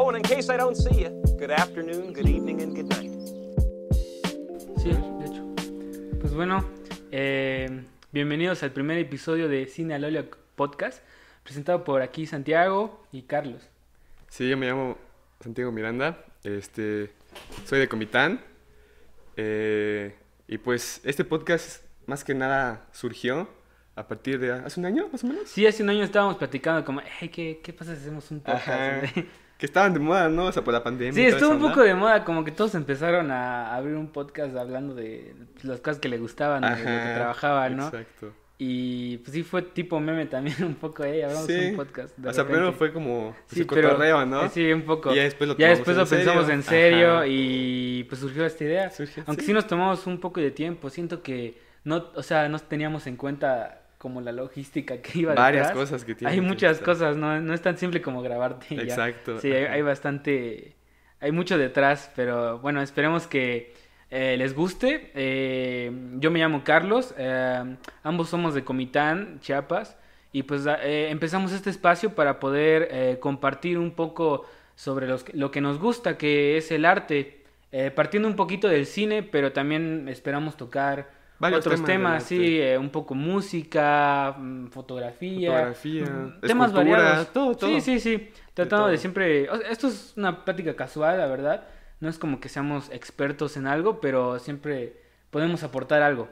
Oh, and in case I don't see you, good afternoon, good evening, and good night. Sí, de hecho. Pues bueno, eh, bienvenidos al primer episodio de Cine al Podcast, presentado por aquí Santiago y Carlos. Sí, yo me llamo Santiago Miranda, este, soy de Comitán, eh, y pues este podcast más que nada surgió a partir de hace un año, más o menos. Sí, hace un año estábamos platicando como, hey, ¿qué, qué pasa si hacemos un podcast? Ajá. Que estaban de moda, ¿no? O sea, por la pandemia. Sí, estuvo un poco de moda, como que todos empezaron a abrir un podcast hablando de pues, las cosas que le gustaban, de lo que Ajá, trabajaban, ¿no? Exacto. Y pues sí fue tipo meme también un poco, eh, hablamos Sí. un podcast. de o sea, primero fue como Sí, su pero- cotorreo, ¿no? Sí, un poco. Y ya después lo Ya después lo serio. pensamos en serio Ajá. y pues surgió esta idea. Surgió, Aunque sí. sí nos tomamos un poco de tiempo, siento que no, o sea, no teníamos en cuenta como la logística que iba Varias detrás. cosas que tiene. Hay que muchas estar. cosas, no, no es tan simple como grabarte. ya. Exacto. Sí, hay, bastante, hay mucho detrás, pero bueno, esperemos que eh, les guste. Eh, yo me llamo Carlos, eh, ambos somos de Comitán, Chiapas, y pues a- eh, empezamos este espacio para poder compartir un poco sobre los lo que nos gusta, que es el arte, partiendo un poquito del cine, pero también esperamos tocar Varios otros temas sí, eh, un poco música, mm, fotografía, Fotografía, mm, temas variados. todo, todo. Sí, sí, sí. Tratando de, todo. siempre. o sea, esto es una plática casual, la verdad. No es como que seamos expertos en algo, pero siempre podemos aportar algo.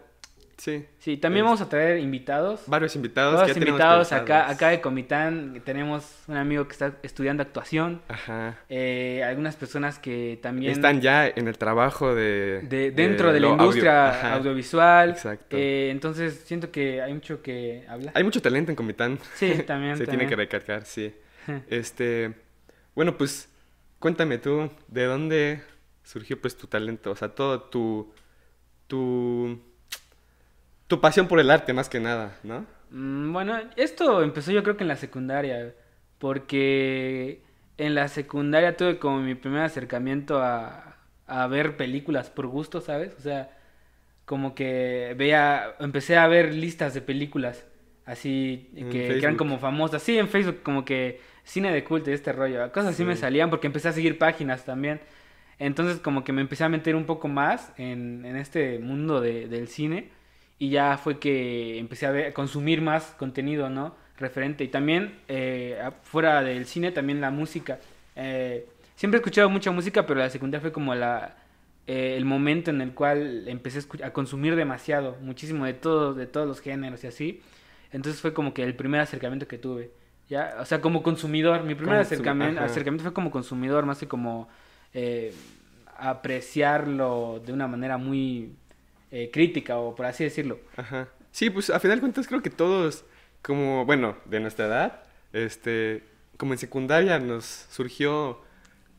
Sí. Sí, también Es- vamos a traer invitados. Varios invitados. Todos que ya tenemos invitados acá, acá de Comitán. Tenemos un amigo que está estudiando actuación. Ajá. eh, algunas personas que también. Están ya en el trabajo de... de, dentro de, la audio- industria audiovisual. Exacto. eh, entonces siento que hay mucho que hablar. Hay mucho talento en Comitán. Sí, también. Se tiene que recalcar, sí. Este, bueno, pues cuéntame tú, ¿de dónde surgió pues tu talento? O sea, todo tu tu tu pasión por el arte más que nada, ¿no? Mm, Bueno, esto empezó yo creo que en la secundaria, porque en la secundaria tuve como mi primer acercamiento a, a ver películas por gusto, ¿sabes? O sea, como que veía, empecé a ver listas de películas así que, que eran como famosas, sí, en Facebook, como que cine de culto y este rollo, cosas así me salían porque empecé a seguir páginas también. Entonces como que me empecé a meter un poco más en, en este mundo de- del cine y ya fue que empecé a, ver, a consumir más contenido, ¿no? Referente. Y también, eh, fuera del cine, también la música. Eh, siempre he escuchado mucha música, pero la secundaria fue como la, eh, el momento en el cual empecé a, a consumir demasiado, muchísimo de todo, de todos los géneros y así. Entonces fue como que el primer acercamiento que tuve. ¿ya? O sea, como consumidor. Mi primer acercamiento, ajá. acercamiento fue como consumidor, más que como eh, apreciarlo de una manera muy eh, crítica o por así decirlo. Ajá. Sí, pues a final de cuentas creo que todos como, bueno, de nuestra edad, este, como en secundaria nos surgió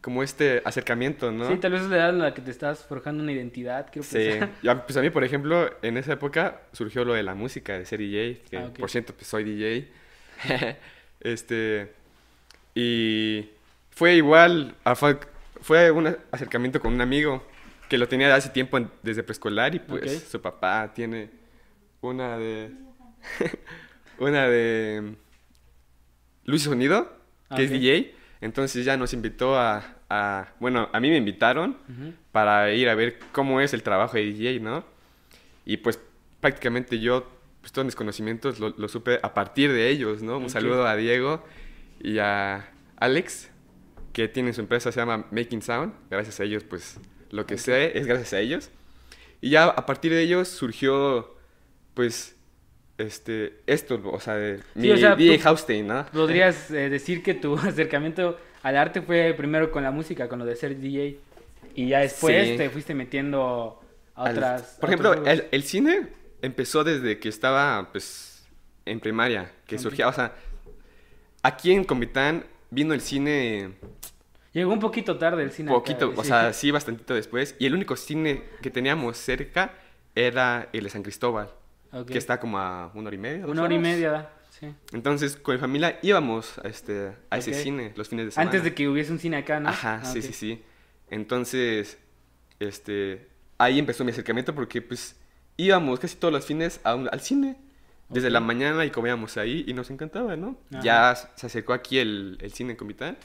como este acercamiento, ¿no? Sí, tal vez es la edad en la que te estás forjando una identidad, quiero Sí, pensar. Ya, pues a mí, por ejemplo, en esa época surgió lo de la música, de ser DJ, que Ah, por cierto, pues soy DJ. este, y fue igual, fue un acercamiento con un amigo que lo tenía de hace tiempo en- desde preescolar y pues su papá tiene una de... una de... Luis Sonido, que es Ah, Ok. DJ. Entonces ya nos invitó a, a- Bueno, a mí me invitaron para ir a ver cómo es el trabajo de DJ, ¿no? Y pues prácticamente yo, pues todos mis conocimientos lo, lo supe a partir de ellos, ¿no? Un saludo a Diego y a Alex, que tienen su empresa, se llama Making Sound. Gracias a ellos, pues lo que sé es gracias a ellos. Y ya a partir de ellos surgió, pues, este, esto, o sea, de mi o sea, DJ Haustein, ¿no? Podrías eh, decir que tu acercamiento al arte fue primero con la música, con lo de ser DJ. Y ya después Sí. te fuiste metiendo a Al- otras. por a ejemplo, el, el cine empezó desde que estaba, pues, en primaria, que Ok. surgía, o sea, aquí en Comitán vino el cine Llegó un poquito tarde el cine. acá, poquito, o sí. sea, sí, bastantito después, y el único cine que teníamos cerca era el de San Cristóbal, Ok. que está como a una hora y media. Una hora y media, sí. Entonces, con mi familia íbamos a, este, a ese Ok. cine los fines de semana. Antes de que hubiese un cine acá, ¿no? Ajá, Ah, sí, ok. sí, sí. Entonces, este, ahí empezó mi acercamiento porque pues íbamos casi todos los fines a un- al cine. Desde la mañana y comíamos ahí y nos encantaba, ¿no? Ajá. Ya se acercó aquí el, el cine en Comitán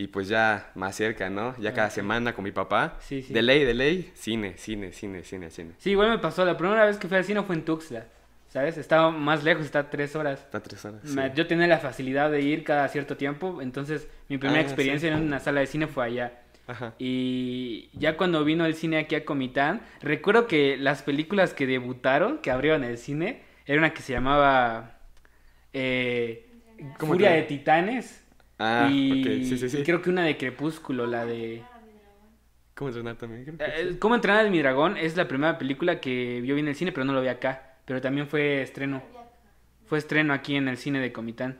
Y pues ya más cerca, ¿no? Ya cada semana con mi papá. Sí, sí. De ley, de ley, cine, cine, cine, cine, cine. Sí, igual me pasó. La primera vez que fui al cine fue en Tuxtla. ¿Sabes? Estaba más lejos, está tres horas. Está tres horas. sí. Yo tenía la facilidad de ir cada cierto tiempo, entonces mi primera Ah, experiencia sí. en una sala de cine fue allá. Ajá. Y ya cuando vino el cine aquí a Comitán, recuerdo que las películas que debutaron, que abrieron el cine, era una que se llamaba eh, ¿Cómo Furia de Titanes. Ah, y, ok, sí, sí, sí. y creo que una de Crepúsculo, la de... ¿Cómo entrenar también? Eh, sí. ¿Cómo entrenar a mi dragón? Es la primera película que yo vi en el cine, pero no lo vi acá. Pero también fue estreno. Fue estreno aquí en el cine de Comitán.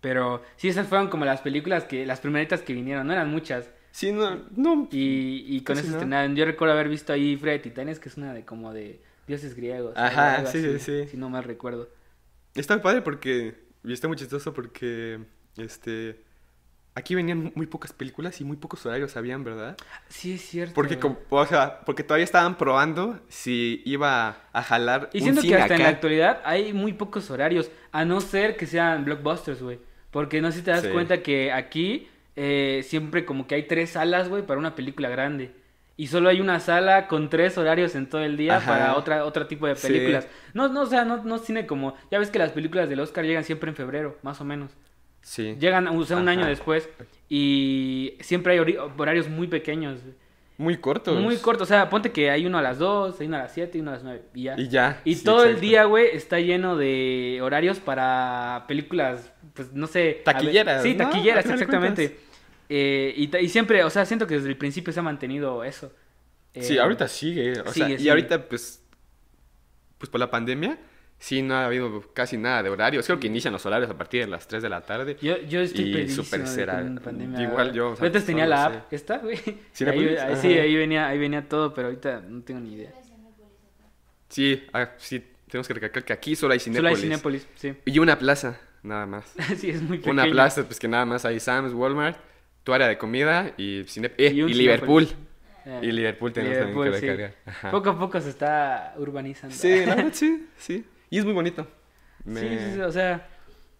Pero sí, esas fueron como las películas que, las primeritas que vinieron, no eran muchas. Sí, no, no. Y, y con eso no. estrenaron. Yo recuerdo haber visto ahí de Titanes, que es una de como de dioses griegos. Ajá, sí, así, sí, sí. Si no mal recuerdo. Está padre porque. Y está muy chistoso porque. Este. Aquí venían muy pocas películas y muy pocos horarios habían, ¿verdad? Sí, es cierto. Porque, como- o sea, porque todavía estaban probando si iba a jalar Y un siento que hasta en la actualidad hay muy pocos horarios, a no ser que sean blockbusters, güey. Porque no sé si te das Sí. cuenta que aquí eh, siempre como que hay tres salas, güey, para una película grande. Y solo hay una sala con tres horarios en todo el día Ajá. para otra, otro tipo de Sí. películas. No, no, o sea, no, no cine como... Ya ves que las películas del Oscar llegan siempre en febrero, más o menos. Sí. Llegan, o sea, un Ajá. año después. Y siempre hay horarios muy pequeños. Muy cortos. Muy cortos. O sea, ponte que hay uno a las 2, hay uno a las 7 y uno a las 9. Y ya. Y ya. Y sí, todo el día, güey, está lleno de horarios para películas, pues no sé. ver- Taquilleras, Sí, taquilleras, exactamente. Eh, y, y siempre, o sea, siento que desde el principio se ha mantenido eso. Sí, Eh, ahorita sigue. O sea, sigue, y ahorita, pues. Pues por la pandemia, sí, no ha habido casi nada de horarios. Creo que inician los horarios a partir de las 3 de la tarde. Yo, yo estoy Y de será- igual yo, o sea, antes tenía la sé. app, ¿esta, güey? ¿Cinépolis? Ahí- ahí- sí, ahí venía, ahí venía todo, pero ahorita no tengo ni idea. Sí, ah, sí, tenemos que recalcar que aquí solo hay Solo hay Cinépolis. Cinépolis, sí. Y una plaza, nada más. sí, es muy pequeño. Una plaza, pues que nada más hay Sam's, Walmart, tu área de comida y, cine eh, Y Liverpool. Cinépolis. Eh, Y Liverpool tenemos también que sí. recargar. Ajá. Poco a poco se está urbanizando. Sí, verdad, sí, sí. Y es muy bonito. Me- Sí, sí, sí, o sea,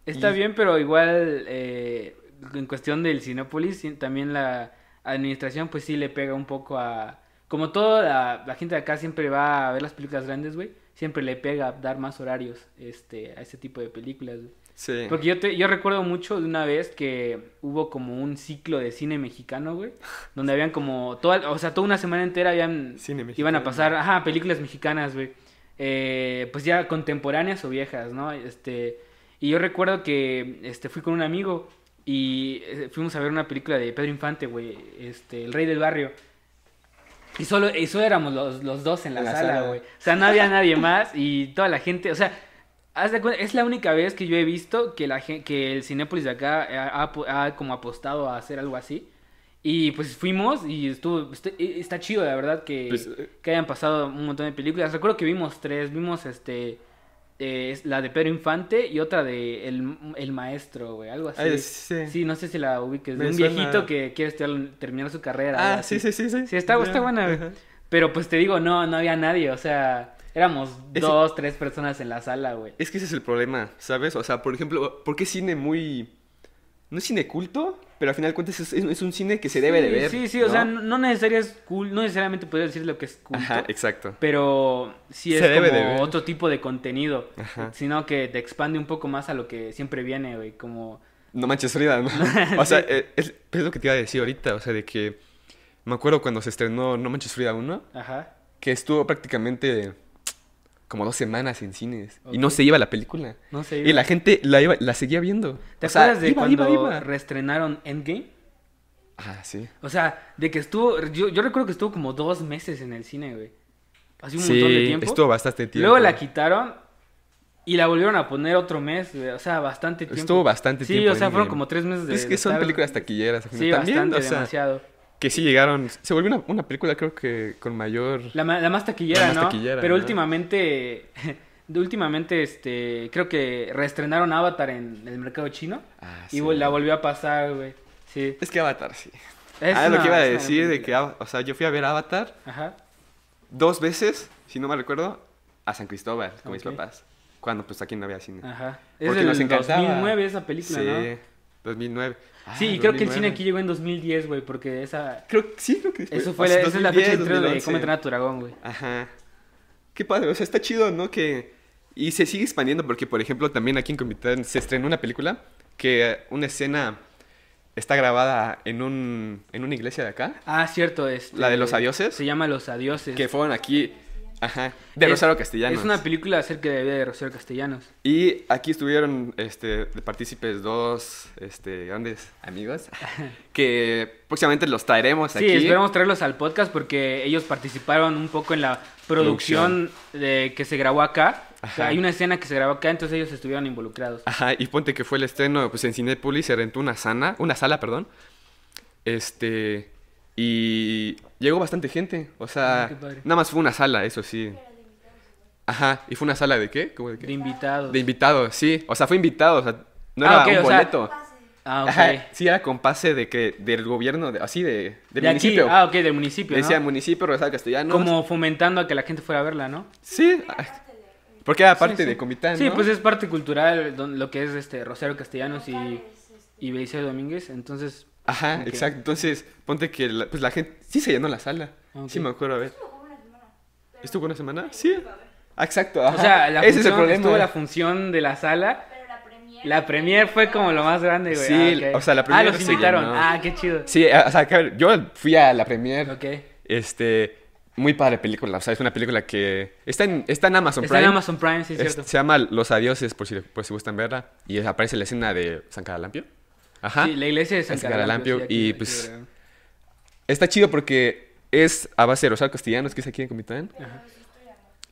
está Y- bien, pero igual eh, en cuestión del Cinépolis, sí, también la administración pues sí le pega un poco a... Como toda la, la gente de acá siempre va a ver las películas grandes, güey, siempre le pega dar más horarios este, a ese tipo de películas, güey. Sí. Porque yo, te, yo recuerdo mucho de una vez que hubo como un ciclo de cine mexicano, güey, donde habían como, toda, o sea, toda una semana entera habían Cine iban a pasar, ajá, películas mexicanas, güey. Eh, pues ya contemporáneas o viejas, ¿no? Este, y yo recuerdo que este fui con un amigo y eh, fuimos a ver una película de Pedro Infante, güey, este, El Rey del Barrio. Y solo, y solo éramos los, los dos en la, sala, güey. O sea, no había nadie más y toda la gente, o sea, haz de cuenta, es la única vez que yo he visto que la que el Cinépolis de acá ha, ha- ha como apostado a hacer algo así. Y pues fuimos y estuvo, está, está chido, la verdad, que, Pues, eh, que hayan pasado un montón de películas. Recuerdo que vimos tres, vimos este, eh, la de Pedro Infante y otra de El, el Maestro, güey, algo así. Sí. Sí, no sé si la ubiques, de Me un suena. viejito que quiere estudiar- terminar su carrera. Ah, sí, sí, sí, sí. Sí, está, está Ya, buena, güey. Pero pues te digo, no, no había nadie, o sea, éramos dos, tres personas en la sala, güey. Es que ese es el problema, ¿sabes? O sea, por ejemplo, ¿por qué cine muy... No es cine culto, pero al final de cuentas es, un cine que se debe de ver. Sí, sí, o sea, no necesariamente es cool, no necesariamente podría decir lo que es culto. Ajá, exacto. Pero sí es Se como otro tipo de contenido, Ajá. sino que te expande un poco más a lo que siempre viene, güey, como... No manches Frida, ¿no? O sea, eh, es, es lo que te iba a decir ahorita, o sea, de que... Me acuerdo cuando se estrenó No Manches Frida 1, Ajá. que estuvo prácticamente como dos semanas en cines. Y no se iba la película. No sé. Y la gente la, iba, la seguía viendo. ¿Te O sea, acuerdas de iba, cuando iba, iba. reestrenaron Endgame? Ah, sí. O sea, de que estuvo, yo, yo recuerdo que estuvo como dos meses en el cine, güey. Así un sí, montón de tiempo. estuvo bastante tiempo. Luego la quitaron y la volvieron a poner otro mes, güey, o sea, bastante tiempo. Estuvo bastante sí, tiempo o sea, fueron como tres meses de Es que de son estar- películas taquilleras. Sí. También, bastante, o sea, demasiado. Que sí llegaron. Se volvió una, una película, creo que con mayor. La, más taquillera, La más ¿no? taquillera, Pero ¿no? últimamente, últimamente, este, creo que reestrenaron Avatar en el mercado chino Ah, y sí. la volvió a pasar, güey. Sí. Es que Avatar, sí. Es ah, lo una- que iba a decir de que, Ava- o sea, yo fui a ver Avatar Ajá. dos veces, si no me recuerdo, a San Cristóbal con mis papás. Cuando pues aquí no había cine. Ajá. Es Porque nos encantaba. 2009 esa película, sí. ¿no? 2009. Ah, Sí, y creo que el 2009. cine aquí llegó en 2010, güey, porque esa... Creo que sí, creo que Eso fue o sea, la, esa es la fecha de 2010, entreno de 2011. Cómo entrenar a tu dragón, güey. Ajá. Qué padre, o sea, está chido, ¿no? Que... Y se sigue expandiendo porque, por ejemplo, también aquí en Comitán se estrenó una película que una escena está grabada en, un, en una iglesia de acá, Ah, cierto, este... La de los adioses. Se llama Los Adioses. que fueron aquí, ajá, de Es- Rosario Castellanos. Es una película acerca de la vida de Rosario Castellanos. Y aquí estuvieron este, partícipes dos este, grandes amigos que próximamente los traeremos Sí, aquí. esperamos traerlos al podcast porque ellos participaron un poco en la producción de, que se grabó acá. Ajá. Hay una escena que se grabó acá, entonces ellos estuvieron involucrados. Ajá, y ponte que fue el estreno, pues en Cinépolis se rentó una sana, una sala, perdón. Este, y llegó bastante gente, o sea, Ah, nada más fue una sala, eso sí. Ajá, ¿y fue una sala de qué? ¿Cómo de qué? De invitados. De invitados, sí, o sea, fue invitado, o sea, no Ah, era un sea, boleto. Ah, ok. Ajá, sí, era con pase de que, del gobierno, de- así de, del de aquí, municipio. ah, ok, del municipio, ¿no? Decía municipio Rosario Castellanos. Como fomentando a que la gente fuera a verla, ¿no? Sí, ah, porque era parte Sí, sí. de Comitán, Sí, pues es parte cultural, lo que es este Rosario Castellanos y, y Belisario Domínguez, entonces... Ajá, exacto. Entonces, ponte que la, pues la gente sí se llenó la sala. Ok. Sí, me acuerdo, a ver. ¿Estuvo una semana? Sí. Ah, exacto. O sea, la Ese es el función, problema. estuvo la función de la sala. La premier fue como lo más grande, güey. Sí, Ah, o sea, la Ah, premier los se invitaron. llenó. Ah, qué chido. Sí, o sea, que yo fui a la premier. Ok. Este, muy padre película. O sea, es una película que está en, está en Amazon Está Prime. en Amazon Prime, sí, es Es- cierto. se llama Los Adioses, por si, por si gustan verla. Y aparece la escena de San Caralampio. Ajá. Sí, la iglesia de San San Caralampio. Caralampio, sí, aquí- y, pues. Está chido porque es a base de Rosario Castellanos, que es aquí en Comitán.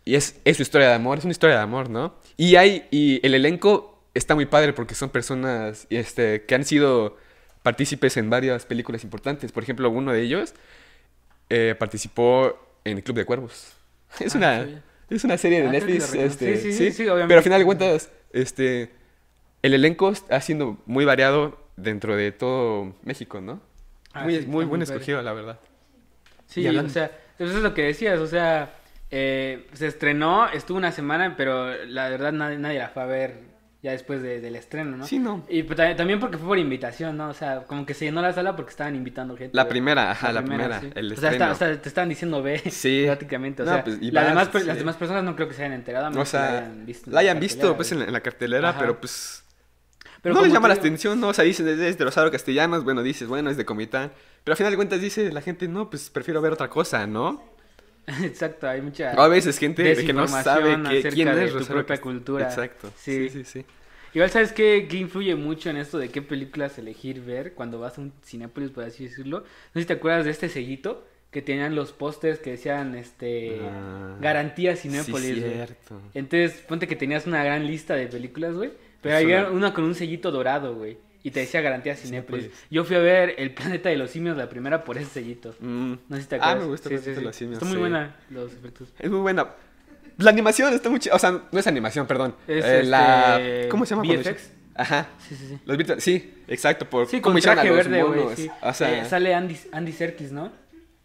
Y es, es su historia de amor, es una historia de amor, ¿no? Y hay, y el elenco está muy padre porque son personas este, que han sido partícipes en varias películas importantes. Por ejemplo, uno de ellos eh, participó en El Club de Cuervos. Es, Ah, una, es una serie de Ah, Netflix. este, Sí, sí, sí, sí, obviamente. Pero al final de cuentas, este, el elenco está siendo muy variado dentro de todo México, ¿no? Ah, muy sí, muy está buen escogido, la verdad. Sí, o sea, eso es lo que decías, o sea, eh, se estrenó, estuvo una semana, pero la verdad nadie, nadie la fue a ver ya después de- del estreno, ¿no? Sí, no. Y pues, ta- también porque fue por invitación, ¿no? O sea, como que se llenó la sala porque estaban invitando gente. La primera, ajá, la primera, sí. el o sea, está- o sea, te estaban diciendo ve Sí. prácticamente. O No, sea, pues, las, vas, demás, sí. las demás personas no creo que se hayan enterado. a O sea, hayan visto la hayan visto pues en la, en la cartelera, Ajá. pero pues Pero no les llama la digo- atención, ¿no? O sea, dicen es de Rosario Castellanos, bueno, dices, bueno, es de Comitán. Pero al final de cuentas dice la gente, no, pues prefiero ver otra cosa, ¿no? Exacto, hay mucha... O a veces gente de que no sabe que, quién de es tu Rosario propia Cast- cultura. Exacto. Sí. Sí, sí, sí. Igual, ¿sabes qué, qué influye mucho en esto de qué películas elegir ver cuando vas a un Cinépolis, por así decirlo? No sé si te acuerdas de este sellito que tenían los pósters que decían, este, Ah, garantía Cinépolis, Sí, cierto. Entonces, ponte que tenías una gran lista de películas, güey, pero había una- con un sellito dorado, güey, y te decía garantía Cinépolis. Cinépolis. Yo fui a ver El Planeta de los Simios, la primera, por ese sellito. Mm. No sé si te Ah, acuerdas. me gusta el sí, Planeta de los Simios, Está muy buena los efectos. Es muy buena. La animación está muy chida. O sea, no es animación, perdón. Es, Eh, la... este, ¿Cómo se llama? VFX? Ajá. Sí, sí, sí. Los Sí, exacto. Por Sí, con traje verde, güey. Sí. O sea, Eh, sale Andy, Andy Serkis, ¿no?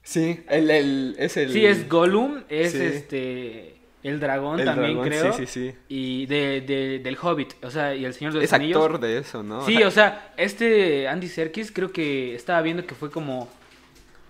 sí, el, el, es el... Sí, es Gollum, es Sí. este. El dragón el también, dragón, creo. Sí, sí, sí. Y de, de- del Hobbit, o sea, y el Señor de los Es Anillos. actor de eso, ¿no? Sí, o sea, este Andy Serkis creo que estaba viendo que fue como.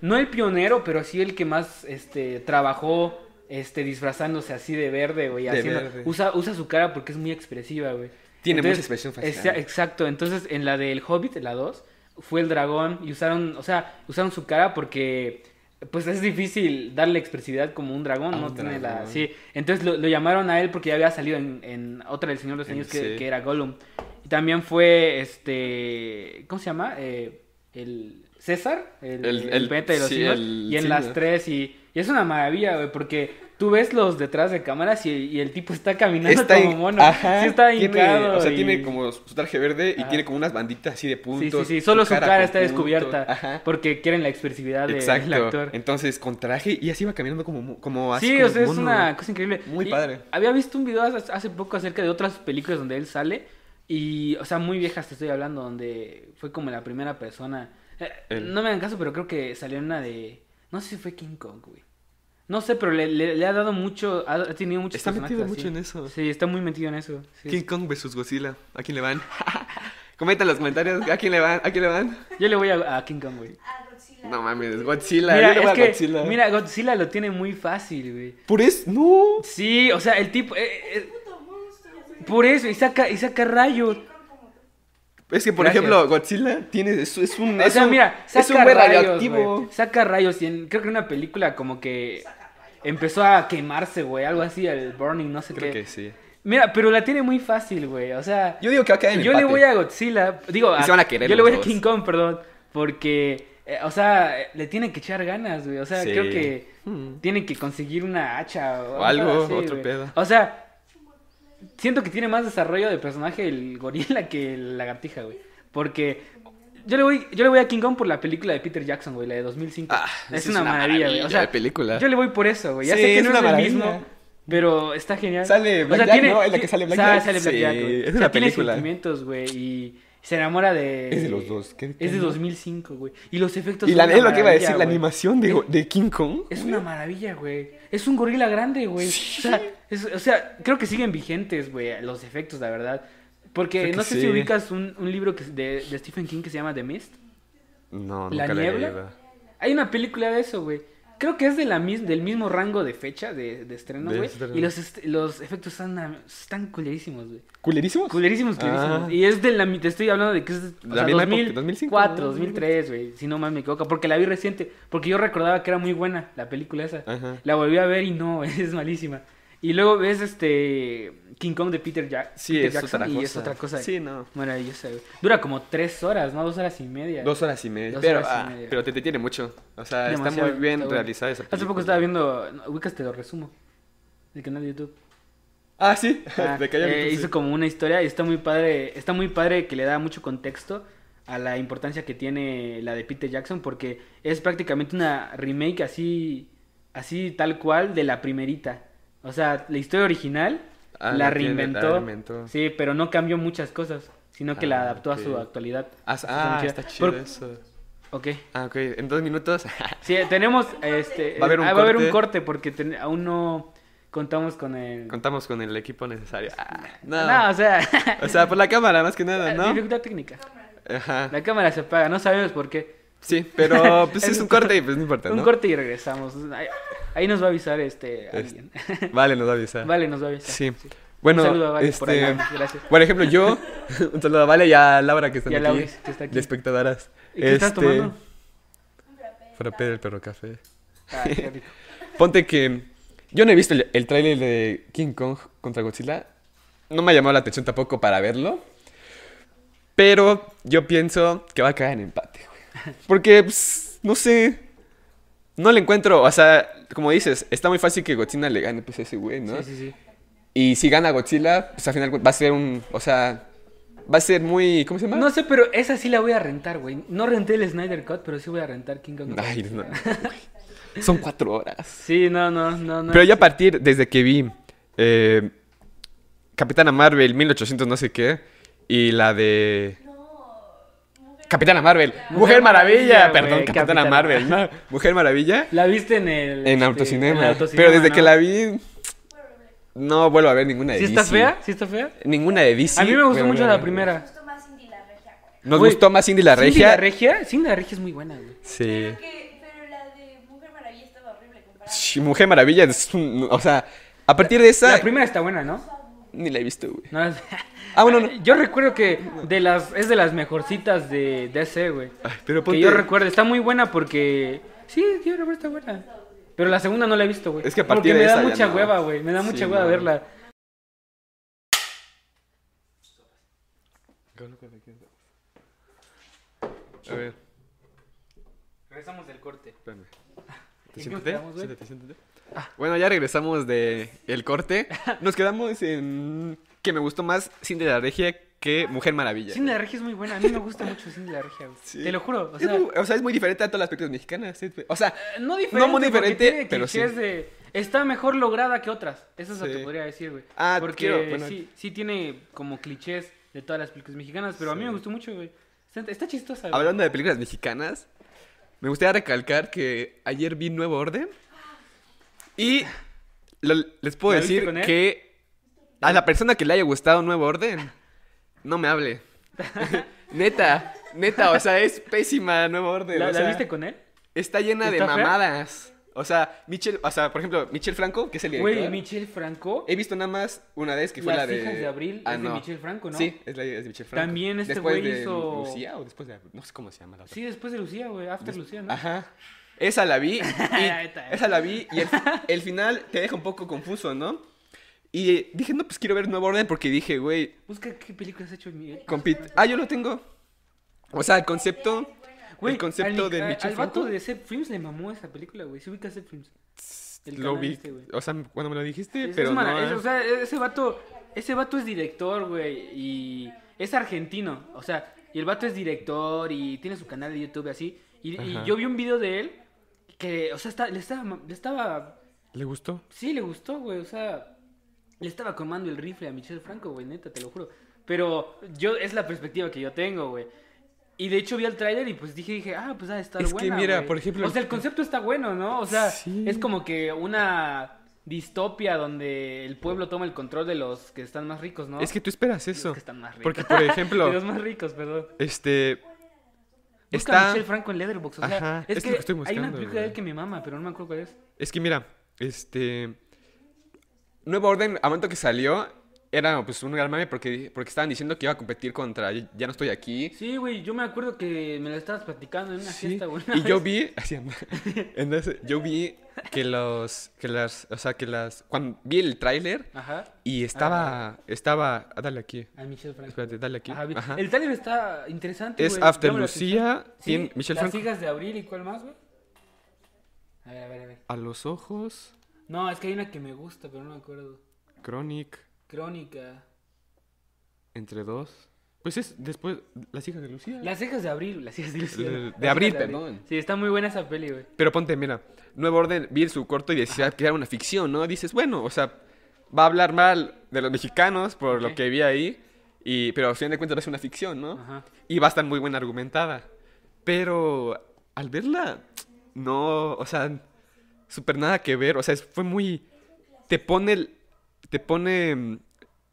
No el pionero, pero sí el que más este, trabajó este, disfrazándose así de verde, güey. Haciendo- verde. Usa, usa su cara porque es muy expresiva, güey. Tiene mucha expresión facial. exa- exacto, entonces en la del Hobbit, la 2, fue el dragón y usaron, o sea, usaron su cara porque pues es difícil darle expresividad como un dragón, no un tiene la... Sí, entonces lo, lo llamaron a él porque ya había salido en, en otra del Señor de los Anillos que, sí. que era Gollum. Y también fue, este, ¿cómo se llama? Eh, el César, el, El- el, el- planeta de los sí, y en las tres, y, y es una maravilla, güey, porque tú ves los detrás de cámaras y, y el tipo está caminando Está como mono. Ajá, sí está tiene, hincado. O sea, y- tiene como su traje verde y tiene como unas banditas así de Sí, puntos. sí, sí, solo su cara, está puntos. descubierta Ajá. porque quieren la expresividad de- del actor. Entonces, con traje y así va caminando como, mo- como así. Sí, como o sea, es una cosa increíble. Muy Y padre. Había visto un video hace poco acerca de otras películas donde él sale y, o sea, muy viejas te estoy hablando, donde fue como la primera persona. Eh, No me hagan caso, pero creo que salió una de, no sé si fue King Kong, güey. No sé, pero le, le- le ha dado mucho, ha, tenido muchos Está metido así. mucho en eso. Sí, está muy metido en eso. sí. King Kong vs Godzilla. ¿A quién le van? Comenta en los comentarios a quién le van, a quién le van. Yo le voy a, a King Kong, güey. A Godzilla. No mames, Godzilla. Mira, yo le voy es a que, Godzilla. mira, Godzilla lo tiene muy fácil, güey. Por eso, no. Sí, o sea, el tipo... eh, eh, Puto monstruo. por eso, y saca, y saca rayos. Es que, por Gracias. ejemplo, Godzilla tiene, es, es un, O es sea, un- mira, es un saca güey rayos, radioactivo. Saca rayos y en- creo que en una película como que empezó a quemarse, güey, algo así, el burning, no sé Creo qué. que sí. Mira, pero la tiene muy fácil, güey. O sea, Yo digo que va a en yo le voy a Godzilla, digo, se van a querer yo le voy a. King Kong, perdón, porque eh, o sea, le tiene que echar ganas, güey. O sea, Sí. creo que Hmm. tiene que conseguir una hacha o, O algo, así, otro güey. pedo. O sea, siento que tiene más desarrollo de personaje el gorila que el lagartija, güey. Porque yo le voy yo le voy a King Kong por la película de Peter Jackson, güey, la de 2005. Ah, es, esa una maravilla, güey. O sea, de película. yo le voy por eso, güey. Ya Sí, sé que es no una es el maravilla. mismo, pero está genial. Sale O Black sea, Jack, tiene- ¿no? Es la que sale Black sa- Jack. Sale Black Sí, Jack, güey. es O sea, una tiene película. sentimientos, güey, y se enamora de... Es de los dos. ¿qué- qué Es de no? 2005, güey. Y los efectos Y la, es lo que iba a decir, la animación de, de King Kong. Es una maravilla, güey. Es un gorila grande, güey. O, sea, es- o sea, creo que siguen vigentes, güey, los efectos, la verdad. Porque no sé sí. si ubicas un, un libro que de, de Stephen King que se llama The Mist. No, ¿La le he niebla? Hay una película de eso, güey. Creo que es de la mis- del mismo rango de fecha de, de estreno, güey. Y los, est- los efectos están, están culerísimos, güey. ¿Culerísimos? Culerísimos, culerísimos. Ah. Y es de la... Te estoy hablando de que es... O La sea, misma época, 2000, 2005, 2004, ¿no? 2003, güey. Si no mal me equivoco. Porque la vi reciente. Porque yo recordaba que era muy buena la película esa. Ajá. La volví a ver y no, es malísima. Y luego ves este King Kong de Peter, Jack Sí, Peter es Jackson otra y cosa. es otra cosa Sí, no. maravillosa. güey. Dura como tres horas, ¿no? Dos horas y media. Dos horas y media. Dos pero, horas y ah, media. pero te detiene mucho. O sea, está Demasiado, muy bien está realizada esa película. Hace poco estaba viendo, ubicas te lo resumo, el canal de YouTube. Ah, sí. Ah, de que haya eh, hizo como una historia y está muy padre, está muy padre que le da mucho contexto a la importancia que tiene la de Peter Jackson porque es prácticamente una remake así así tal cual de la primerita. O sea, la historia original Ah, la la tiene- la reinventó. Sí, pero no cambió muchas cosas, sino que la Ah, adaptó a su actualidad. Ah, Está ah, está chido Por- eso. Ok. Ah, ok. En dos minutos. Sí, tenemos este Va a haber un ah, va a haber un corte. porque ten- aún no contamos con el Contamos con el equipo necesario. Ah, no, no. o sea, O sea, por la cámara, más que nada, ¿no? dificultad técnica. Ajá. La cámara se apaga, no sabemos por qué. Sí, pero pues es un corte y pues no importa, Un ¿no? corte y regresamos. Ahí, ahí nos va a avisar este Es- alguien. Vale, nos va a avisar. Vale, nos va a avisar. Sí. Bueno, Un saludo a Vale por este, allá. Gracias. por ejemplo, yo, un saludo a Vale y a Laura que están Y a aquí, que está aquí. de espectadoras. ¿Y qué estás Este, tomando? Frappé del perro café. Ah, qué rico. Ponte que yo no he visto el, el tráiler de King Kong contra Godzilla. No me ha llamado la atención tampoco para verlo. Pero yo pienso que va a caer en empate. Porque, pues, no sé. No le encuentro, o sea, como dices, está muy fácil que Godzilla le gane pues a ese güey, ¿no? Sí, sí, sí. Y si gana Godzilla, pues al final va a ser un, o sea, va a ser muy, ¿cómo se llama? No sé, pero esa sí la voy a rentar, güey. No renté el Snyder Cut, pero sí voy a rentar King Kong. Ay, no. Son cuatro horas. Sí, no, no, no. no Pero yo a partir, desde que vi eh, Capitana Marvel 1800 no sé qué, y la de... Capitana Marvel, Mujer, Mujer Maravilla, Maravilla, perdón, Capitana Capitana Marvel, no, Mujer Maravilla La viste en el. en este, autocinema. en el autocinema, Pero desde ¿no? que la vi, no vuelvo a ver ninguna de ¿Sí DC. está fea? ¿Sí está fea? Ninguna de DC. a mí me gustó mucho la primera. gustó más Cindy la regia. Nos gustó más Cindy la Cindy Regia. la regia? Cindy la regia es muy buena, güey. Sí. Pero, que, pero la de Mujer Maravilla estaba horrible comparada. Sí, Mujer Maravilla es un- O sea, a partir de esa... La primera está buena, ¿no? Ni la he visto, güey. No, es- Ah, bueno, no. Yo recuerdo que de las es de las mejorcitas de DC, güey. Ay, pero Que ponte... yo recuerdo, está muy buena porque sí, yo recuerdo está buena. Pero la segunda no la he visto, güey. Es que a partir porque de me da esa mucha no. hueva, güey. Me da Sí, mucha hueva no. verla. A ver, Regresamos del corte. espérame. qué Siéntate, güey? siéntate, Bueno, ya regresamos de el corte. Nos quedamos en que me gustó más Cindy la Regia que Mujer Maravilla. Cindy la regia es muy buena. A mí me gusta mucho Cindy la regia. Sí. Te lo juro. O Es sea, muy- o sea, es muy diferente a todas las películas mexicanas. O sea, eh, no diferente. no muy diferente, pero sí. de- Está mejor lograda que otras. Eso es lo Sí. que podría decir, güey. Ah, Porque quiero- bueno. sí, sí tiene como clichés de todas las películas mexicanas, pero a mí me gustó mucho, güey. Está, está chistosa, güey. hablando de películas mexicanas, me gustaría recalcar que ayer vi Nuevo Orden y lo- les puedo ¿La decir que a la persona que le haya gustado Nuevo Orden, no me hable. Neta, neta, o sea, es pésima Nueva Orden. ¿La, o la sea, viste con él? Está llena de ¿Está fea? mamadas. O sea, Michel, o sea, por ejemplo, Michel Franco, que es el director. Güey, Michel Franco. He visto nada más una vez que fue Las la de. hijas de abril Ah, es de no. Michel Franco, ¿no? Sí, es, la, es de Michel Franco. También este Después güey de hizo- Lucía o después de. No sé cómo se llama la otra. Sí, después de Lucía, güey. After Lucía, ¿no? Ajá. Esa la vi. Y, esa la vi y el, el final te deja un poco confuso, ¿no? Y dije, no, pues quiero ver Nuevo Orden porque dije, güey, Busca qué películas has hecho Miguel. compite. Ah, yo lo tengo. O sea, el concepto. Güey, el concepto al, de Michel al vato Franco. de Sep Films le mamó esa película, güey. Se ubica Sep Films. El Lo vi. este, o sea, cuando me lo dijiste, Es- pero es no. es- o sea, ese vato, ese vato es director, güey, y es argentino, o sea, y el vato es director y tiene su canal de YouTube así, y, yo vi un video de él que, o sea, está- le estaba, le estaba, ¿Le gustó? sí, le gustó, güey, o sea, le estaba comando el rifle a Michelle Franco, güey, neta, te lo juro, pero yo, es la perspectiva que yo tengo, güey. Y de hecho vi el tráiler y pues dije, dije, ah, pues ha de estar Es que buena, mira, güey". por ejemplo- O sea, el concepto está bueno, ¿no? O sea, Sí. es como que una distopia donde el pueblo toma el control de los que están más ricos, ¿no? Es que tú esperas Los eso. que están más ricos. Porque, por ejemplo, De los más ricos, perdón. este. Está. Michelle Franco en Letterboxd, o sea, Ajá, es, es que, lo que estoy hay una buscando, película de él que me mama, pero no me acuerdo cuál es. Es que mira, este. Nuevo Orden, a momento que salió, era pues un gran mame porque, porque estaban diciendo que iba a competir contra Ya no estoy aquí. Sí, güey, yo me acuerdo que me lo estabas platicando en una Sí, fiesta, güey. Y yo vi. Entonces, yo vi que los, que las, o sea, que las, cuando vi el tráiler Ajá. y estaba, estaba, ah, dale aquí, A Michelle Franco. espérate, dale aquí. Ajá, vi- Ajá. El tráiler está interesante, Es After Lucía, atención. tiene Sí, Michelle Las Franco. hijas de abril y cuál más, güey. A ver, a ver, a ver. A los ojos, No, es que hay una que me gusta, pero no me acuerdo. Chronic, Crónica. entre dos. Pues es después, las hijas de Lucía. Las hijas de abril, las hijas de Lucía. De- de abril, perdón. Sí, está muy buena esa peli, güey. Pero ponte, mira, Nuevo Orden, vi su corto y decía que era una ficción, ¿no? Dices, bueno, o sea, va a hablar mal de los mexicanos por lo que vi ahí, y, pero al fin de cuentas es una ficción, ¿no? Ajá. Y va a estar muy buena argumentada. Pero al verla, no, o sea, súper nada que ver, o sea, es- fue muy... Te pone, te pone mm,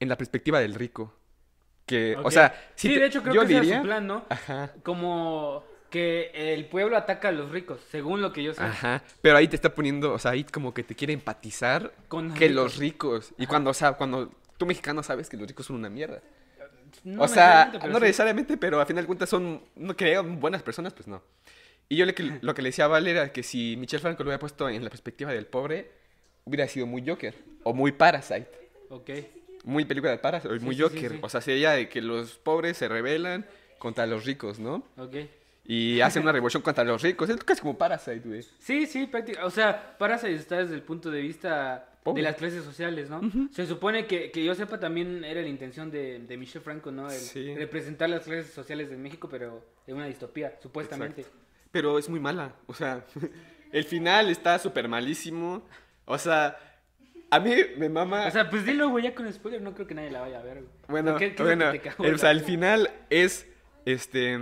en la perspectiva del rico. Que, o Ok. sea, si sí, te- de hecho creo yo que ese era diría... su plan, ¿no? Ajá. Como que el pueblo ataca a los ricos, según lo que yo sé. Ajá, pero ahí te está poniendo, o sea, ahí como que te quiere empatizar Con los que ricos. los ricos. Y cuando, o sea, cuando tú mexicano sabes que los ricos son una mierda. No o sea, no sí. necesariamente, pero a final de cuentas son, no creo, buenas personas, pues no. Y yo le lo que le decía a Val era que si Michel Franco lo hubiera puesto en la perspectiva del pobre, hubiera sido muy Joker. O muy Parasite. Ok. Muy película de Parasite, o muy sí, Joker. sí. O sea, sería de que los pobres se rebelan contra los ricos, ¿no? Ok. Y hacen una revolución contra los ricos. Es casi como Parasite, güey. Sí, sí, prácticamente. O sea, Parasite está desde el punto de vista Pobre. de las clases sociales, ¿no? Se supone que, que yo sepa también era la intención de, de Michel Franco, ¿no? El Sí. representar las clases sociales de México, pero en una distopía, supuestamente. Exacto. Pero es muy mala. O sea, el final está súper malísimo. O sea, a mí me mama. O sea, pues dilo, güey, ya con spoiler, no creo que nadie la vaya a ver, güey. bueno, ¿Qué- bueno. el- o sea, el final es. Este.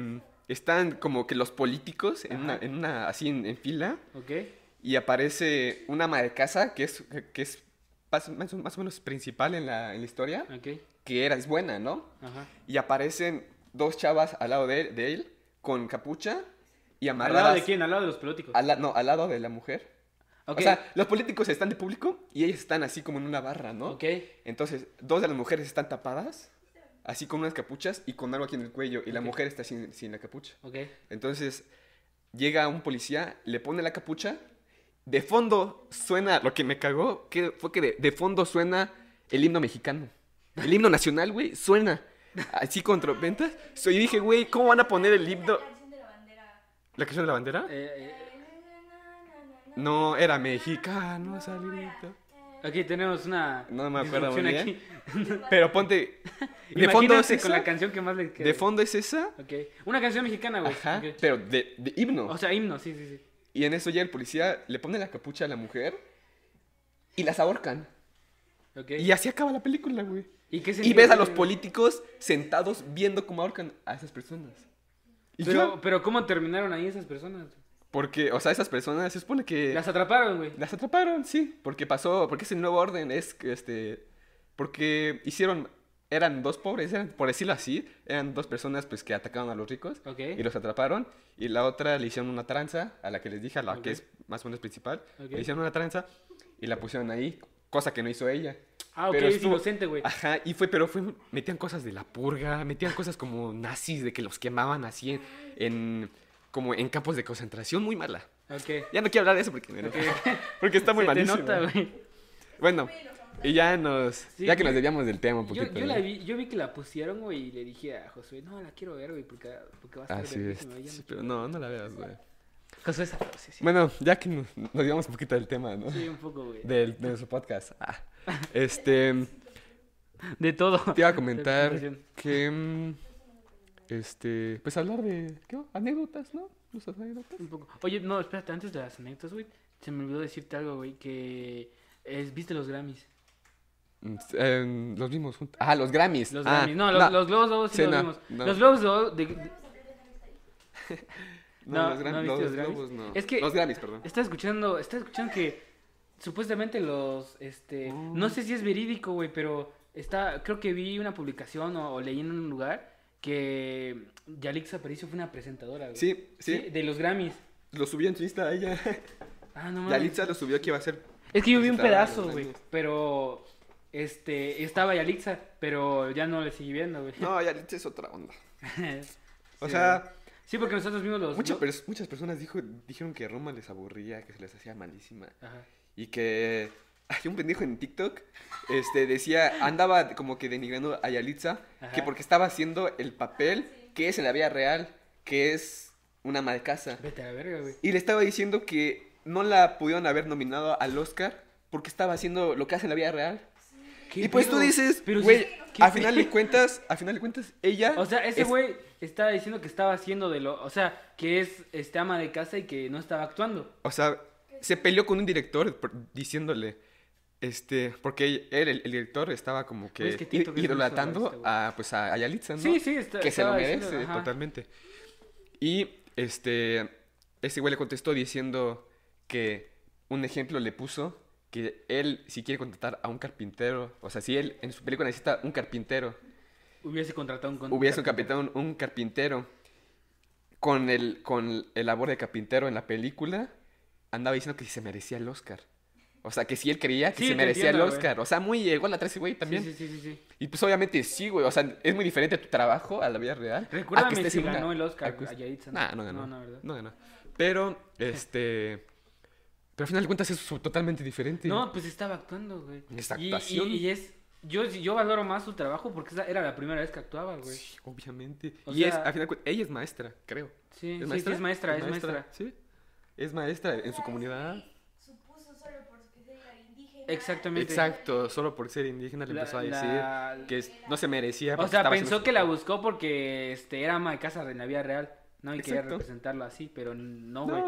Están como que los políticos en una, en una. así en, en fila. Ok. Y aparece una ama de casa que es. que es más, más- o menos principal en la, en la historia. Ok. Que era, es buena, ¿no? Ajá. Y aparecen dos chavas al lado de, de él. Con capucha. Y ¿Al amarradas. lado de quién? Al lado de los políticos. al la- no, al lado de la mujer. O sea, los políticos están de público y ellos están así como en una barra, ¿no? Ok. Entonces, dos de las mujeres están tapadas, así con unas capuchas y con algo aquí en el cuello, y la mujer está sin, sin la capucha. Ok. Entonces, llega un policía, le pone la capucha, de fondo suena, lo que me cagó, que fue que de, de fondo suena el himno mexicano. El himno nacional, güey, suena. Así con trompetas. So, y dije, güey, ¿cómo van a poner el himno? La canción de la bandera. ¿La canción de la bandera? Eh, eh, No, era mexicano, salidito. aquí tenemos una. No me acuerdo muy bien. aquí. Pero ponte. De fondo es esa. con la canción que más le quede. De fondo es esa. Ok. Una canción mexicana, güey. Ajá. Pero de, de himno. O sea, himno, sí, sí, sí. y en eso ya el policía le pone la capucha a la mujer y las ahorcan. Ok. Y así acaba la película, güey. ¿Y, qué Y ves a los políticos sentados viendo cómo ahorcan a esas personas. Y Pero, ya, pero ¿cómo terminaron ahí esas personas? Porque, o sea, esas personas se supone que Las atraparon, güey. las atraparon, sí. Porque pasó, porque es el nuevo orden, es que este. Porque hicieron eran dos pobres, eran, por decirlo así, eran dos personas pues que atacaron a los ricos Ok. y los atraparon. Y la otra le hicieron una tranza, a la que les dije, a la que es más o menos principal. Ok. Le hicieron una tranza y la pusieron ahí, cosa que no hizo ella. Ah, ok, Pero es estuvo- inocente, güey. Ajá, y fue, pero fue, metían cosas de la purga, metían cosas como nazis, de que los quemaban así en, en- como en campos de concentración, muy mala. Ok. Ya no quiero hablar de eso porque, enoja. porque está muy Se te malísimo. nota, güey. Bueno, y ya nos, Sí, ya que yo- nos desviamos del tema un Yo, poquito. yo, ¿no? la vi, yo vi que la pusieron, güey, y le dije a Josué, no, la quiero ver, güey, porque, porque va a estar Así es, sí, no pero no, no la veas, güey. ver". Josué sí, sí. Bueno, ya que nos, nos desviamos un poquito del tema, ¿no? Sí, un poco, güey. Del, de nuestro podcast. Ah, este, De todo. te iba a comentar que, mm, este, pues hablar de, ¿qué? Anécdotas, ¿no? Nuestras anécdotas. Un poco. Oye, no, espérate, antes de las anécdotas, güey, se me olvidó decirte algo, güey, que es, viste los Grammys. Mm, eh, los vimos juntos. Ah, los Grammys. Los Ah, Grammys. No, los, los Globos de Oro sí, Sí, los no, vimos. no. Los Globos de Oro de- No, los, Gram- ¿no viste los los Grammys? Globos no. Es que- Los Grammys, perdón. Estaba escuchando, estaba escuchando que supuestamente los, este, no sé si es verídico, güey, pero está, creo que vi una publicación o, o leí en un lugar que Yalix Aparicio fue una presentadora, güey. Sí, sí. de los Grammys. Lo subió en su Insta ella. Ah, no mames. Yalitza lo subió que iba a ser. Es que yo vi un pedazo, güey, pero este estaba Yalixa, pero ya no le seguí viendo, güey. No, Yalitza es otra onda. O Sí, sea, sí, porque nosotros vimos los muchas, lo- pers- muchas personas dijo, dijeron que Roma les aburría, que se les hacía malísima. Ajá. Y que hay un pendejo en TikTok, este, decía, andaba como que denigrando a Yalitza, Ajá. que porque estaba haciendo el papel que es en la vida real, que es una ama de casa. Vete a la verga, güey. Y le estaba diciendo que no la pudieron haber nominado al Oscar porque estaba haciendo lo que hace en la vida real. ¿Qué Y pues pedo? tú dices, güey, sí, ¿qué a final de cuentas, a final de cuentas, ella... O sea, ese es- güey estaba diciendo que estaba haciendo de lo, o sea, que es este ama de casa y que no estaba actuando. O sea, se peleó con un director diciéndole, este, porque él, el, el director, estaba como que, Pues que idolatando güey. a, pues, a, a Yalitza, ¿no? Sí, sí, está- que se lo merece diciendo, totalmente. Y, este, ese güey le contestó diciendo que un ejemplo le puso que él, si quiere contratar a un carpintero, o sea, si él en su película necesita un carpintero, Hubiese contratado un con- hubiese un capitán, un carpintero con el, con el labor de carpintero en la película, andaba diciendo que se merecía el Oscar. O sea, que si él creía que Sí, se merecía entiendo, el. Oscar. O sea, muy igual a ese güey también. Sí, sí, sí, sí, sí. Y pues obviamente sí, güey. O sea, es muy diferente tu trabajo a la vida real. que Recuérdame estés si ganó el Oscar a que- a Yalitza, Nah, no ganó. No, no, ¿verdad? No ganó. Pero, este... Pero al final de cuentas es totalmente diferente. No, pues estaba actuando, güey. Es Y- actuación. Y, y es, yo, yo valoro más su trabajo porque esa era la primera vez que actuaba, güey. Sí, obviamente. O y es, al final ella es maestra, creo. Sí, sí, sí, es maestra, es maestra. Sí, es maestra en su comunidad. Supuso solo porque era indígena. Exactamente. Exacto, solo por ser indígena le La- empezó a decir la- que no se merecía. O sea, pensó que la buscó porque este era ama de casa en la vida real, ¿no? Y quería representarlo así, pero no, güey.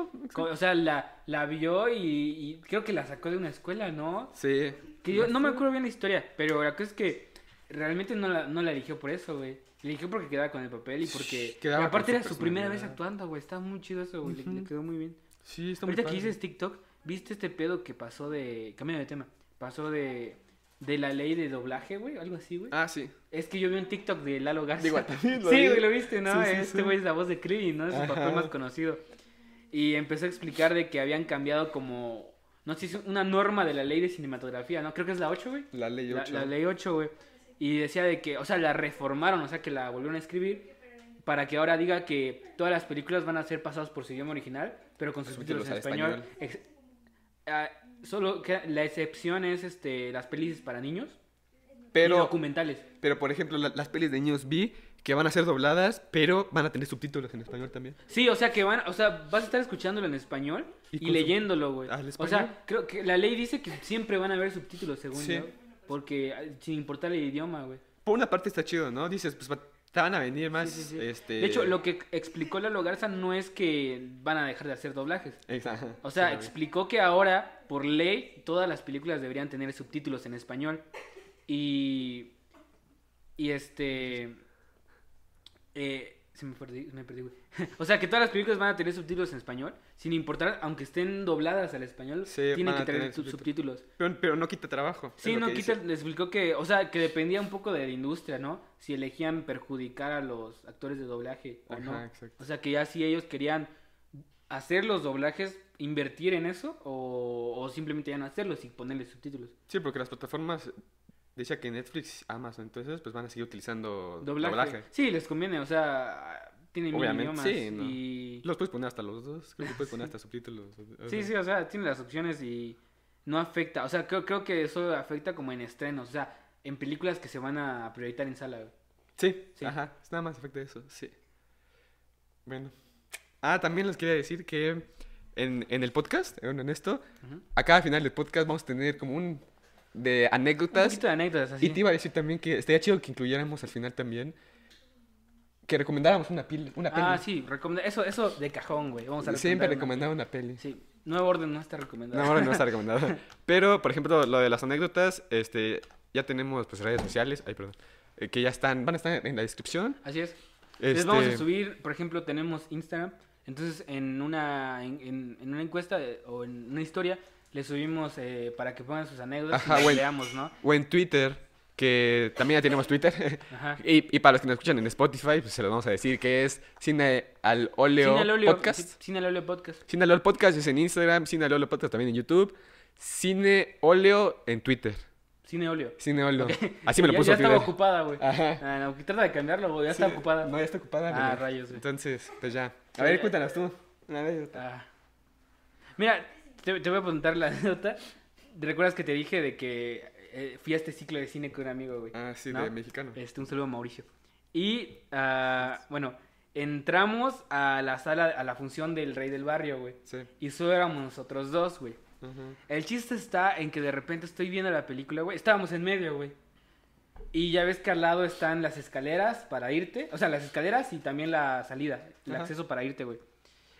o sea, la, la vio y, y creo que la sacó de una escuela, ¿no? Sí. Que yo no me acuerdo bien la historia, pero la cosa es que realmente no la, no la eligió por eso, güey. La eligió porque quedaba con el papel y porque... Quedaba aparte era su primera vez actuando, güey. Estaba muy chido eso, güey. le- Le, quedó muy bien. Sí, está muy Ahorita que dices TikTok, ¿viste este pedo que pasó de... Cambio de tema. Pasó de... De la ley de doblaje, güey. Algo así, güey. Ah, sí. Es que yo vi un TikTok de Lalo Garza. También lo sí, güey, lo viste, ¿no? Sí, sí, este sí. güey es la voz de Krillin, ¿no? Es su papel más conocido. Y empezó a explicar de que habían cambiado como... No sé si es una norma de la ley de cinematografía, ¿no? Creo que es la 8, güey. La ley La, 8. la ley 8, güey. Y decía de que, o sea, la reformaron, o sea, que la volvieron a escribir para que ahora diga que todas las películas van a ser pasadas por su idioma original, pero con sus subtítulos en al español. Ah, solo que la excepción es este las pelis para niños y Pero, documentales. pero, por ejemplo, la- las pelis de niños vi que van a ser dobladas, pero van a tener subtítulos en español también. Sí, o sea que van, o sea, vas a estar escuchándolo en español Y leyéndolo, güey. ¿Al O sea, creo que la ley dice que siempre van a haber subtítulos, según Sí. yo, porque ah, sin importar el idioma, güey. Por una parte está chido, ¿no? Dices, pues va- te van a venir más, Sí, sí, sí. este... De hecho, lo que explicó Lalo Garza no es que van a dejar de hacer doblajes. Exacto. O sea, explicó que ahora, por ley, todas las películas deberían tener subtítulos en español. Y. Y este. eh, Se me perdí, me perdí, güey. o sea, que todas las películas van a tener subtítulos en español, sin importar, aunque estén dobladas al español, Sí, tienen que tener sub- subtítulos. subtítulos. Pero, pero no quita trabajo. Sí, no, quita, dice. les explicó que, o sea, que dependía un poco de la industria, ¿no? Si elegían perjudicar a los actores de doblaje o no. Exacto. O sea, que ya si ellos querían hacer los doblajes, invertir en eso, o, o simplemente ya no hacerlos y ponerle subtítulos. Sí, porque las plataformas, decía que Netflix, Amazon, entonces pues van a seguir utilizando Doblaje. doblaje. Sí, les conviene, o sea, tienen mil Obviamente, idiomas sí, ¿no? y... Los puedes poner hasta los dos, creo que puedes poner hasta subtítulos. o Sí, sea. sí, o sea, tiene las opciones y no afecta, o sea, creo, creo que eso afecta como en estrenos, o sea, en películas que se van a proyectar en sala. Sí, Sí. ajá, nada más efecto de eso, sí. Bueno. Ah, también les quería decir que en, en el podcast, en esto, acá al final del podcast vamos a tener como un de Un anécdotas. poquito de anécdotas así. Y te iba a decir también que estaría chido que incluyéramos al final también que recomendáramos una, pil- una peli. Ah, sí, recomenda eso, eso de cajón, güey. Vamos a Siempre recomendar una peli. Sí, Nuevo Orden no está recomendado. No, ahora no está recomendado. Pero, por ejemplo, lo de las anécdotas, este, ya tenemos pues redes sociales, ay, perdón, eh, que ya están, van a estar en la descripción. Así es. Les vamos a Este, subir, por ejemplo, tenemos Instagram. Entonces, en una, en, en- en una encuesta eh, o en una historia, les subimos eh, para que pongan sus anécdotas Ajá, y las leamos, ¿no? O en Twitter, que también ya tenemos Twitter. Ajá. y, y para los que nos escuchan en Spotify, pues se los vamos a decir que es Cine al Óleo óleo, Podcast. Cine al óleo podcast. Cine al Óleo Podcast es en Instagram, Cine al Óleo Podcast también en YouTube, Cine Óleo en Twitter. Cine óleo. Cine Óleo. Así me lo ya, puso ya estaba Twitter. ocupada, güey. Ajá. Ah, no, que trata de cambiarlo, güey. Ya está Sí, ocupada. No, ya está ocupada. Ah, rayos, güey. Entonces, pues ya. A ver, ya- cuéntanos tú. Una anécdota. Ah. Mira, te, te voy a contar la anécdota. ¿Recuerdas que te dije de que eh, fui a este ciclo de cine con un amigo, güey? Ah, sí, ¿No? de mexicano. Este, un saludo a Mauricio. Y, ah, bueno, entramos a la sala, a la función del Rey del Barrio, güey. Sí. Y solo éramos nosotros dos, güey. El chiste está en que de repente estoy viendo la película, güey. Estábamos en medio, güey. Y ya ves que al lado están las escaleras para irte. O sea, las escaleras y también la salida. El Ajá. acceso para irte, güey.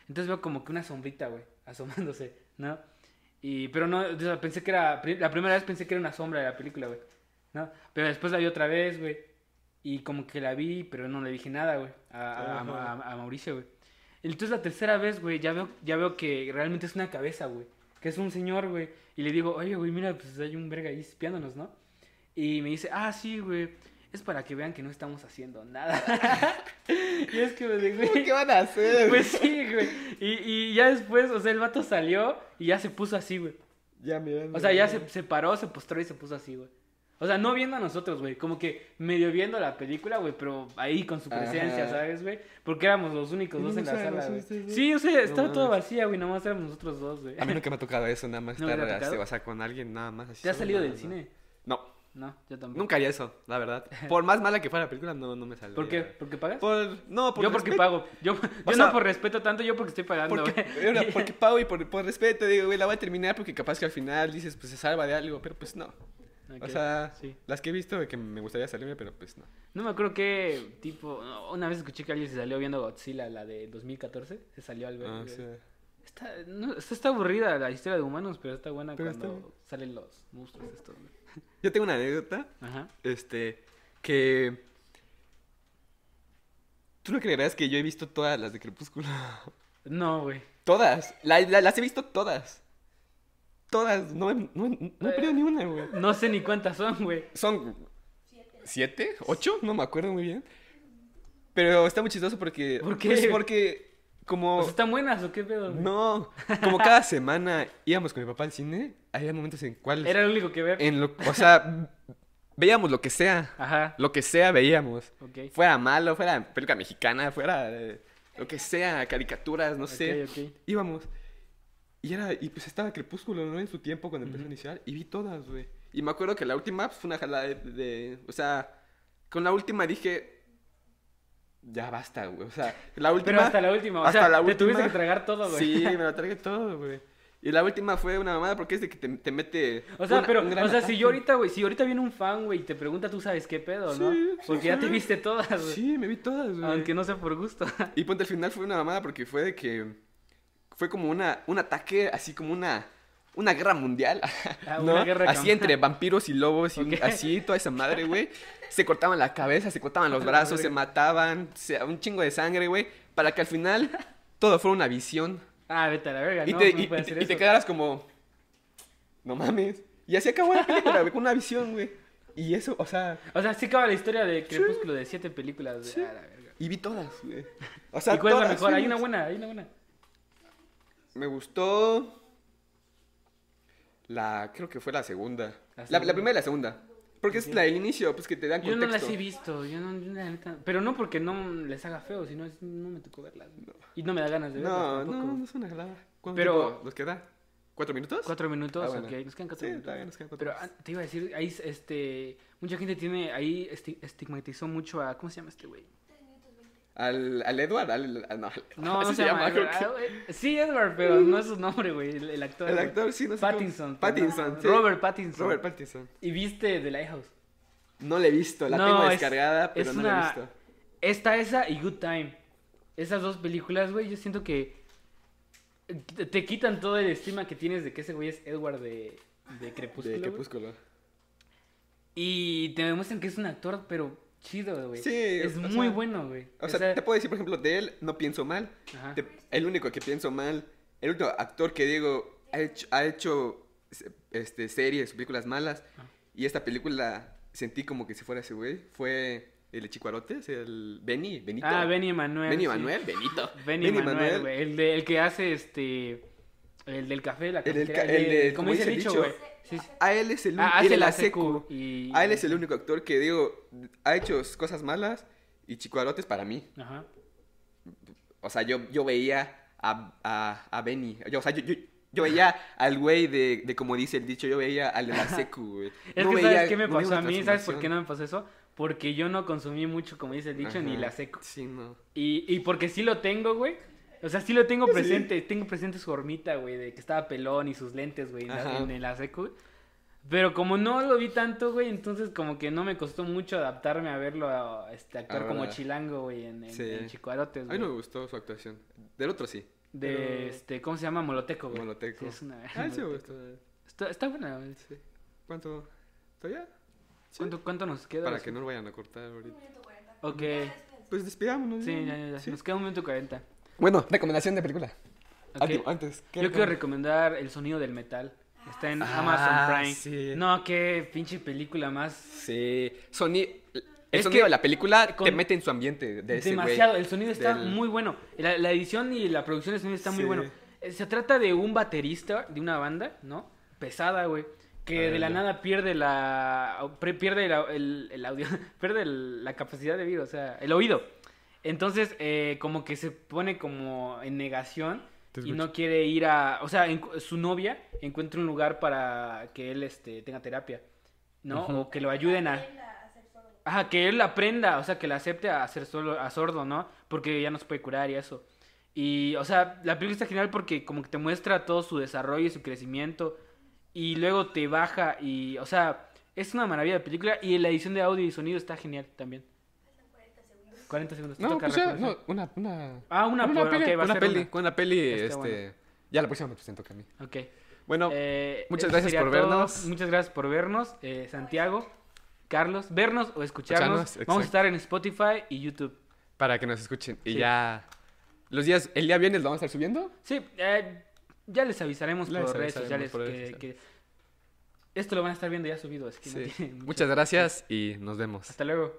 Entonces veo como que una sombrita, güey. Asomándose, ¿no? Y, pero no, o sea, pensé que era. La primera vez pensé que era una sombra de la película, güey. ¿No? Pero después la vi otra vez, güey. Y como que la vi, pero no le dije nada, güey. A, a- a- a Mauricio, güey. Entonces la tercera vez, güey, ya veo, ya veo que realmente es una cabeza, güey. Que es un señor, güey. Y le digo, oye, güey, mira, pues hay un verga ahí espiándonos, ¿no? Y me dice, ah, sí, güey. Es para que vean que no estamos haciendo nada. y es que, güey, ¿Qué van a hacer? pues sí, güey. Y, y ya después, o sea, el vato salió y ya se puso así, güey. ya mirando. O sea, ya se, se paró, se postró y se puso así, güey. O sea, no viendo a nosotros, güey. Como que medio viendo la película, güey, pero ahí con su presencia, Ajá. ¿sabes, güey? Porque éramos los únicos dos no en la sala, güey. Sí, o sea, estaba No todo vacía, güey. Nada más éramos nosotros dos, güey. A mí nunca me ha tocado eso, nada más ¿No estar, te ha este, o sea, con alguien, nada más así. ¿Te has salido del no. cine? No, No, yo tampoco. nunca haría eso, la verdad. Por más mala que fuera la película, no, no me saldría. ¿Por qué? ¿Por qué pagas? Por, no, por yo porque respeto. pago. Yo, yo sea, no por respeto tanto, yo porque estoy pagando, Porque, güey. porque pago y por, por respeto, digo, güey, la voy a terminar porque capaz que al final dices, pues se salva de algo, pero pues no. O sea, sí. las que he visto que me gustaría salirme, pero pues no. No me acuerdo qué tipo. Una vez escuché que alguien se salió viendo Godzilla, la de 2014. Se salió al ver. Ah, sí. Está, no, está aburrida la historia de humanos, pero está buena Pero cuando está- salen los monstruos estos, güey. Yo tengo una anécdota, Ajá. este, que... ¿Tú no creerás que yo he visto todas las de Crepúsculo? No, güey. Todas, la- la- las he visto todas. Todas, no, he- no, he- no he perdido ni una, güey. No sé ni cuántas son, güey. Son siete, ocho, no me acuerdo muy bien. Pero está muy chistoso porque... ¿Por qué? Pues porque como... O sea, ¿Están buenas o qué pedo? güey? No, como cada semana íbamos con mi papá al cine, había momentos en cuales... Era lo único que ver. En lo, o sea, veíamos lo que sea. Ajá. Lo que sea veíamos. Ok. Fuera malo, fuera película mexicana, fuera eh, lo que sea, caricaturas, no sé. Ok, ok. Íbamos. Y era, y pues estaba Crepúsculo, ¿no? En su tiempo cuando empezó Ujú. a iniciar. Y vi todas, güey. Y me acuerdo que la última pues, fue una jalada de, de- O sea, con la última dije. Ya basta, güey. O sea, la última. Pero hasta la última, o hasta sea, la te tuviste última- que tragar todo, güey. Sí, me lo tragué todo, güey. Y la última fue una mamada porque es de que te, te mete. O sea, una- pero, o sea, si yo ahorita, güey, si ahorita viene un fan, güey, y te pregunta, tú sabes qué pedo, ¿no? Sí, sí, Porque ya te viste todas, güey. Sí, me vi todas, güey. Aunque no sea por gusto. Y ponte al final fue una mamada porque fue de que. Fue como una, un ataque, así como una. una guerra mundial. Ah, ¿no? una guerra así entre vampiros y lobos y así, toda esa madre, güey. Se cortaban la cabeza, se cortaban los A la brazos, se mataban, se- un chingo de sangre, güey. Para que al final todo fuera una visión. Ah, vete a la verga, Y, no, te, no y- puede y- hacer y te quedaras como, no mames. Y así acabó la película, güey, con una visión, güey. Y eso, o sea, O sea, sí acaba la historia de Crepúsculo de siete películas. Sí. la verga. y vi todas, güey. O sea, ¿Y cuál es la todas, mejor? Hay güey. una buena, hay una buena. Me gustó. La. Creo que fue la segunda. La La, segunda. la primera y la segunda. Porque es la del inicio, pues que te dan Yo contexto. no las he visto, yo no, yo neta- pero no porque no les haga feo, sino es- no me tocó verlas. Y no me da ganas de verlas No, no, no es una jalada. ¿Cuánto Pero- tiempo nos queda? ¿Cuatro minutos? Cuatro minutos, Ah, bueno. ok, nos quedan cuatro Sí, minutos. todavía nos quedan cuatro Pero ah, te iba a decir, ahí este, mucha gente tiene, ahí esti- estigmatizó mucho a, ¿cómo se llama este güey? Al, al Edward, al, al- no, al- No, no se, llama, que- Ah, Sí, Edward, pero no es su nombre, güey, el, el actor. El güey. actor, sí, no sé cómo- Pattinson. Pattinson, perdón. sí. Robert Pattinson. Robert Pattinson. ¿Y viste The Lighthouse? No la he visto, la No, tengo es- descargada, pero no la he una- visto. Está esa y Good Time. Esas dos películas, güey, yo siento que te- quitan todo el estima que tienes de que ese güey es Edward de, de Crepúsculo. De güey. Crepúsculo. Y te demuestran que es un actor, pero chido, güey. Sí, Es muy sea, bueno, güey. O sea, te puedo decir, por ejemplo, de él no pienso mal. Ajá. Te- el único que pienso mal, el único actor que digo ha hecho, ha hecho este, series, películas malas. Y esta película sentí como que si fuera ese güey. Fue el de Chicuarotes, el Benny, Benito. Ah, Benny Emanuel. Benny sí. Manuel, Benito. Benny Emanuel, güey. El, de- el que hace este. El del café, la El del cafetería. ca- el de- como dice el dicho, el güey. dicho. Sí, sí. A él es el Ah, único. y la secu. Y... A él es el único actor que digo, ha hecho cosas malas y Chicuarotes para mí. Ajá. O sea, yo, yo veía a, a, a Benny. Yo, o sea, yo, yo, yo veía al güey de, de, como dice el dicho, yo veía al de la secu, güey. Es No que veía- ¿sabes qué me no pasó a mí? ¿Sabes por qué no me pasó eso? Porque yo no consumí mucho, como dice el dicho, ni la seco. Sí, no. Y, y porque sí lo tengo, güey. O sea, sí lo tengo Sí. presente. Tengo presente su hormita, güey, de que estaba pelón y sus lentes, güey, en, en, la güey. Pero como no lo vi tanto, güey, entonces como que no me costó mucho adaptarme a verlo a este, actuar como chilango, güey, en, en, Sí. en Chicuarotes, A mí güey. no me gustó su actuación. Del otro sí. De, pero- este, ¿cómo se llama? Moloteco, güey. Moloteco. Sí, es una... Ah, sí me gustó. Está, está buena, güey. Sí. ¿Cuánto? ¿Todavía? Sí. ¿Cuánto, ¿Cuánto nos queda? Para que no lo vayan a cortar ahorita. Un minuto cuarenta. Ok. Pues despidámonos. Sí, ya, ya, ya. Sí. Nos queda un minuto cuarenta. Bueno, recomendación de película. Antes, antes. ¿qué Yo quiero recomendar El sonido del metal. Está en Ah, Amazon Prime. sí. No, qué pinche película más. Sí. Sony... El Es sonido que de la película con- te mete en su ambiente de ese Demasiado. El sonido está Del- muy bueno. La, la edición y la producción del sonido está muy bueno. Eh, Se trata de un baterista de una banda, ¿no? Pesada, güey. Que Ah, de la ya. nada pierde la. pierde la- el, el audio. pierde el- la capacidad de oír, o sea, el oído. Entonces, eh, como que se pone como en negación y no quiere ir a. O sea, su novia encuentra un lugar para que él este, tenga terapia, ¿no? O que lo ayuden a. Aprenda a ser sordo. Ajá, que él aprenda, o sea, que la acepte a ser solo, a sordo, ¿no? Porque ya no se puede curar y eso. Y, o sea, la película está genial porque como que te muestra todo su desarrollo y su crecimiento. Y luego te baja y, o sea, es una maravilla de película. Y la edición de audio y sonido está genial también. Faltan 40 segundos. 40 segundos. te No, toca pues ya, no, una, una... Ah, una, una por- peli, ok, va a una ser peli, una. la peli, Está este... bueno. Ya la próxima me presento a mí. Ok. Bueno, Eh, muchas gracias por vernos. Muchas gracias por vernos, eh, Santiago, Carlos. Vernos o escucharnos. Escucharnos, Vamos a estar en Spotify y YouTube. para que nos escuchen. Y Sí. ya... Los días... El día viernes lo vamos a estar subiendo. Sí, eh, ya les avisaremos Les por redes sociales que, que esto lo van a estar viendo ya subido. Así que no Sí. tiene mucho- Muchas gracias y nos vemos. Hasta luego.